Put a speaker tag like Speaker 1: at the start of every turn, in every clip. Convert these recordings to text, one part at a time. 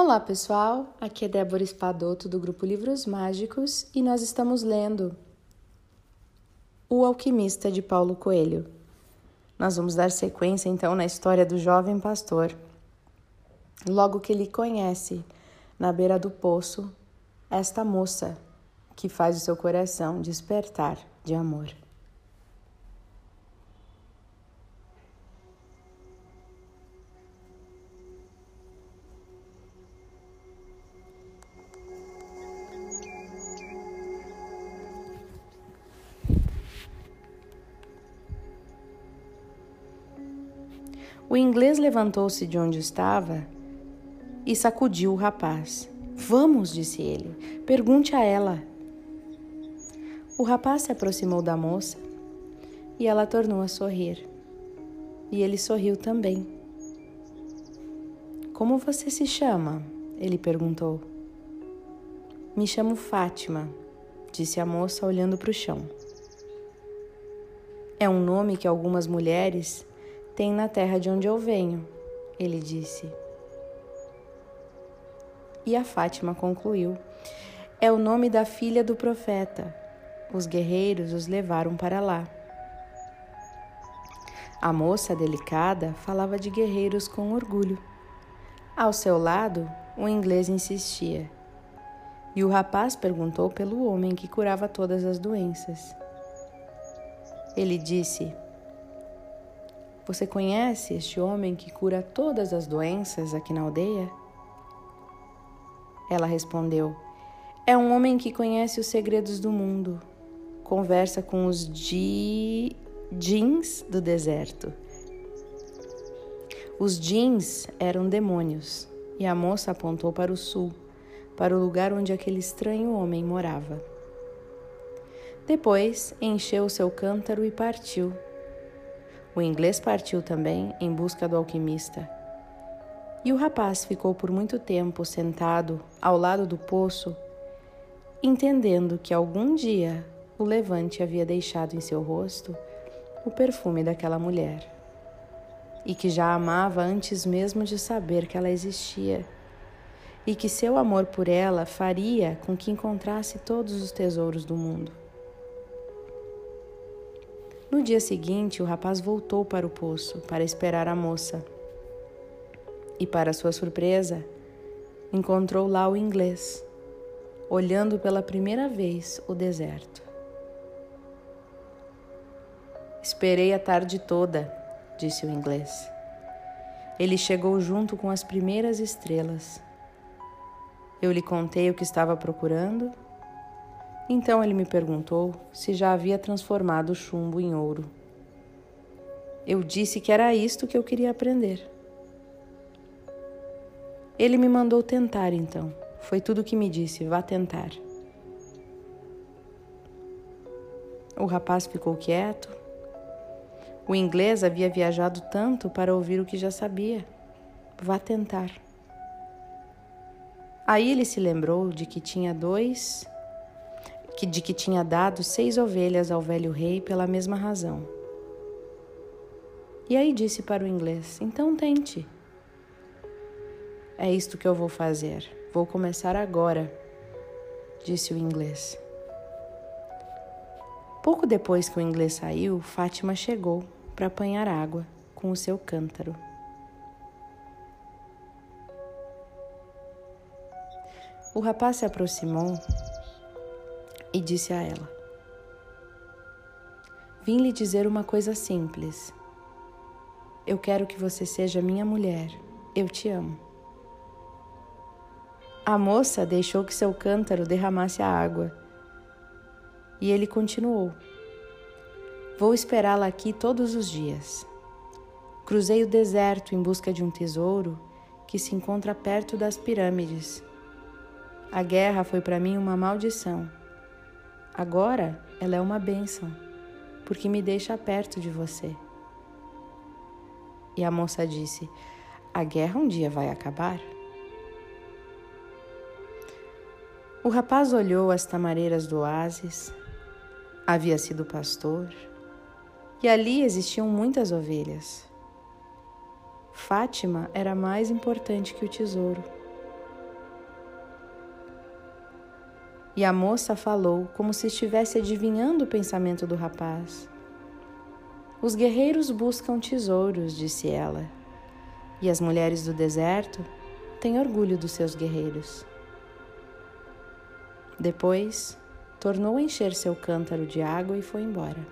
Speaker 1: Olá pessoal, aqui é Débora Espadoto do grupo Livros Mágicos e nós estamos lendo O Alquimista de Paulo Coelho. Nós vamos dar sequência então na história do jovem pastor. Logo que ele conhece, na beira do poço, esta moça que faz o seu coração despertar de amor. Inglês levantou-se de onde estava e sacudiu o rapaz. Vamos, disse ele, pergunte a ela. O rapaz se aproximou da moça e ela tornou a sorrir. E ele sorriu também. Como você se chama? Ele perguntou. Me chamo Fátima, disse a moça olhando para o chão. É um nome que algumas mulheres tem na terra de onde eu venho, ele disse. E a Fátima concluiu: É o nome da filha do profeta. Os guerreiros os levaram para lá. A moça delicada falava de guerreiros com orgulho. Ao seu lado, o inglês insistia. E o rapaz perguntou pelo homem que curava todas as doenças. Ele disse: você conhece este homem que cura todas as doenças aqui na aldeia? Ela respondeu: É um homem que conhece os segredos do mundo. Conversa com os jeans do deserto. Os jeans eram demônios, e a moça apontou para o sul, para o lugar onde aquele estranho homem morava. Depois encheu seu cântaro e partiu o inglês partiu também em busca do alquimista. E o rapaz ficou por muito tempo sentado ao lado do poço, entendendo que algum dia o levante havia deixado em seu rosto o perfume daquela mulher, e que já amava antes mesmo de saber que ela existia, e que seu amor por ela faria com que encontrasse todos os tesouros do mundo. No dia seguinte, o rapaz voltou para o poço para esperar a moça. E, para sua surpresa, encontrou lá o inglês, olhando pela primeira vez o deserto. Esperei a tarde toda, disse o inglês. Ele chegou junto com as primeiras estrelas. Eu lhe contei o que estava procurando então ele me perguntou se já havia transformado o chumbo em ouro. Eu disse que era isto que eu queria aprender. Ele me mandou tentar, então. Foi tudo o que me disse: vá tentar. O rapaz ficou quieto. O inglês havia viajado tanto para ouvir o que já sabia. Vá tentar. Aí ele se lembrou de que tinha dois que de que tinha dado seis ovelhas ao velho rei pela mesma razão. E aí disse para o inglês: Então tente. É isto que eu vou fazer. Vou começar agora, disse o inglês. Pouco depois que o inglês saiu, Fátima chegou para apanhar água com o seu cântaro. O rapaz se aproximou e disse a ela: Vim lhe dizer uma coisa simples. Eu quero que você seja minha mulher. Eu te amo. A moça deixou que seu cântaro derramasse a água. E ele continuou: Vou esperá-la aqui todos os dias. Cruzei o deserto em busca de um tesouro que se encontra perto das pirâmides. A guerra foi para mim uma maldição. Agora ela é uma bênção, porque me deixa perto de você. E a moça disse: A guerra um dia vai acabar? O rapaz olhou as tamareiras do oásis, havia sido pastor, e ali existiam muitas ovelhas. Fátima era mais importante que o tesouro. E a moça falou como se estivesse adivinhando o pensamento do rapaz. Os guerreiros buscam tesouros, disse ela, e as mulheres do deserto têm orgulho dos seus guerreiros. Depois, tornou a encher seu cântaro de água e foi embora.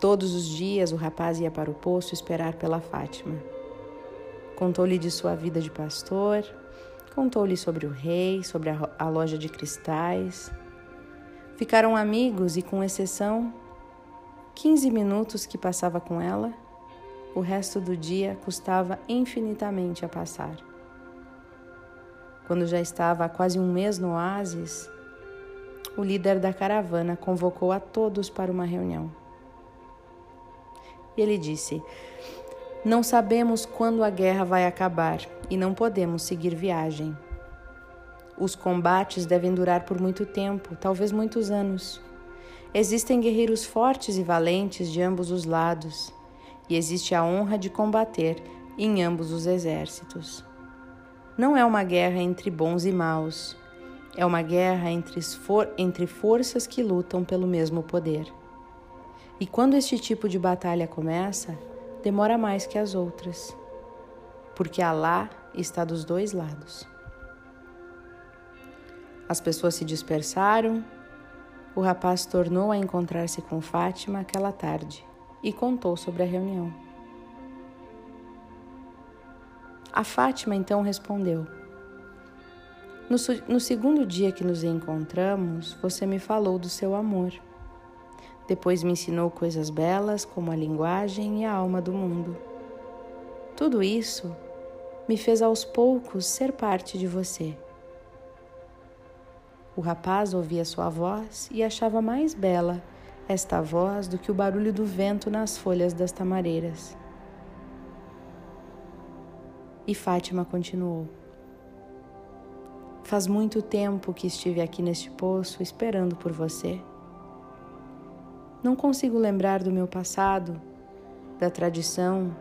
Speaker 1: Todos os dias o rapaz ia para o poço esperar pela Fátima. Contou-lhe de sua vida de pastor, contou-lhe sobre o rei, sobre a, loja de cristais. Ficaram amigos e, com exceção, 15 minutos que passava com ela, o resto do dia custava infinitamente a passar. Quando já estava há quase um mês no oásis, o líder da caravana convocou a todos para uma reunião. E ele disse: Não sabemos quando a guerra vai acabar e não podemos seguir viagem. Os combates devem durar por muito tempo, talvez muitos anos. Existem guerreiros fortes e valentes de ambos os lados, e existe a honra de combater em ambos os exércitos. Não é uma guerra entre bons e maus, é uma guerra entre, for entre forças que lutam pelo mesmo poder. E quando este tipo de batalha começa, demora mais que as outras, porque Alá está dos dois lados. As pessoas se dispersaram. O rapaz tornou a encontrar-se com Fátima aquela tarde e contou sobre a reunião. A Fátima então respondeu: no, no, segundo dia que nos encontramos, você me falou do seu amor. Depois me ensinou coisas belas como a linguagem e a alma do mundo. Tudo isso me fez aos poucos ser parte de você. O rapaz ouvia sua voz e achava mais bela esta voz do que o barulho do vento nas folhas das tamareiras. E Fátima continuou: Faz muito tempo que estive aqui neste poço esperando por você. Não consigo lembrar do meu passado, da tradição,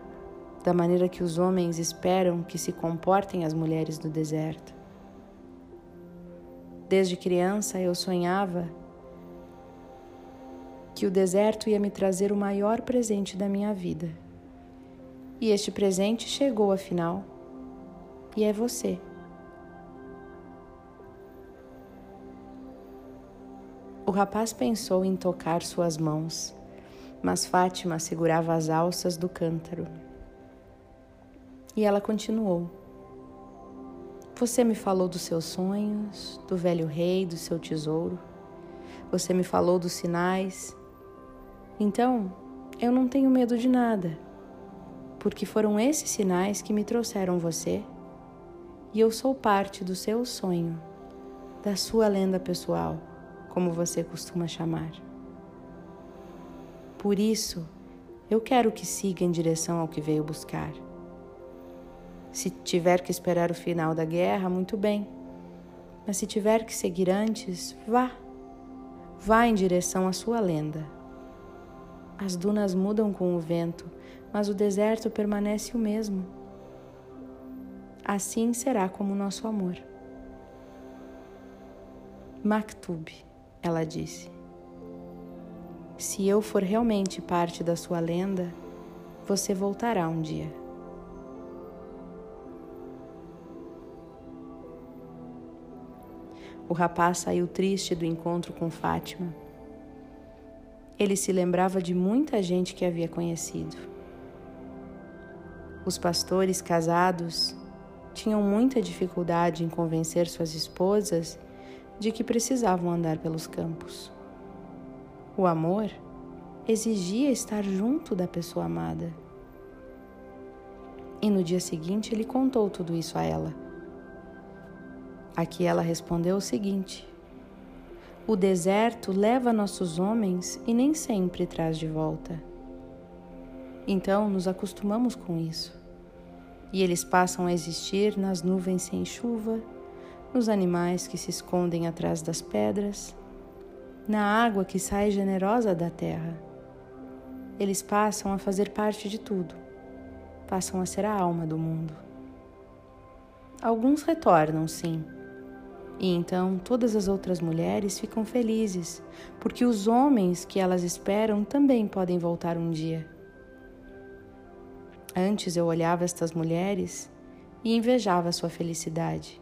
Speaker 1: da maneira que os homens esperam que se comportem as mulheres do deserto. Desde criança eu sonhava que o deserto ia me trazer o maior presente da minha vida. E este presente chegou afinal, e é você. O rapaz pensou em tocar suas mãos, mas Fátima segurava as alças do cântaro. E ela continuou: Você me falou dos seus sonhos, do velho rei, do seu tesouro. Você me falou dos sinais. Então, eu não tenho medo de nada, porque foram esses sinais que me trouxeram você. E eu sou parte do seu sonho, da sua lenda pessoal como você costuma chamar. Por isso, eu quero que siga em direção ao que veio buscar. Se tiver que esperar o final da guerra, muito bem. Mas se tiver que seguir antes, vá. Vá em direção à sua lenda. As dunas mudam com o vento, mas o deserto permanece o mesmo. Assim será como o nosso amor. Maktub ela disse. Se eu for realmente parte da sua lenda, você voltará um dia. O rapaz saiu triste do encontro com Fátima. Ele se lembrava de muita gente que havia conhecido. Os pastores casados tinham muita dificuldade em convencer suas esposas de que precisavam andar pelos campos. O amor exigia estar junto da pessoa amada. E no dia seguinte ele contou tudo isso a ela. Aqui ela respondeu o seguinte: O deserto leva nossos homens e nem sempre traz de volta. Então nos acostumamos com isso. E eles passam a existir nas nuvens sem chuva nos animais que se escondem atrás das pedras, na água que sai generosa da terra. Eles passam a fazer parte de tudo, passam a ser a alma do mundo. Alguns retornam, sim, E então todas as outras mulheres ficam felizes, porque os homens que elas esperam também podem voltar um dia. Antes eu olhava estas mulheres e invejava sua felicidade.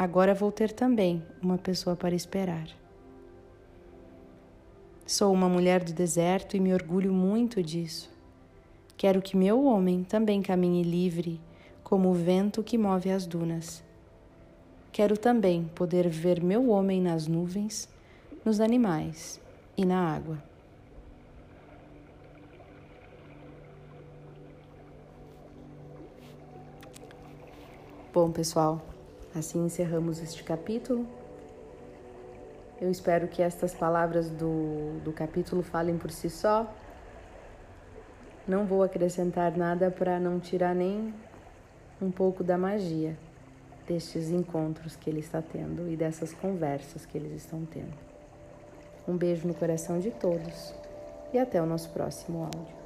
Speaker 1: Agora vou ter também uma pessoa para esperar. Sou uma mulher do deserto e me orgulho muito disso. Quero que meu homem também caminhe livre, como o vento que move as dunas. Quero também poder ver meu homem nas nuvens, nos animais e na água. Bom, pessoal, assim encerramos este capítulo. Eu espero que estas palavras do, do capítulo falem por si só. Não vou acrescentar nada para não tirar nem um pouco da magia destes encontros que ele está tendo e dessas conversas que eles estão tendo. Um beijo no coração de todos e até o nosso próximo áudio.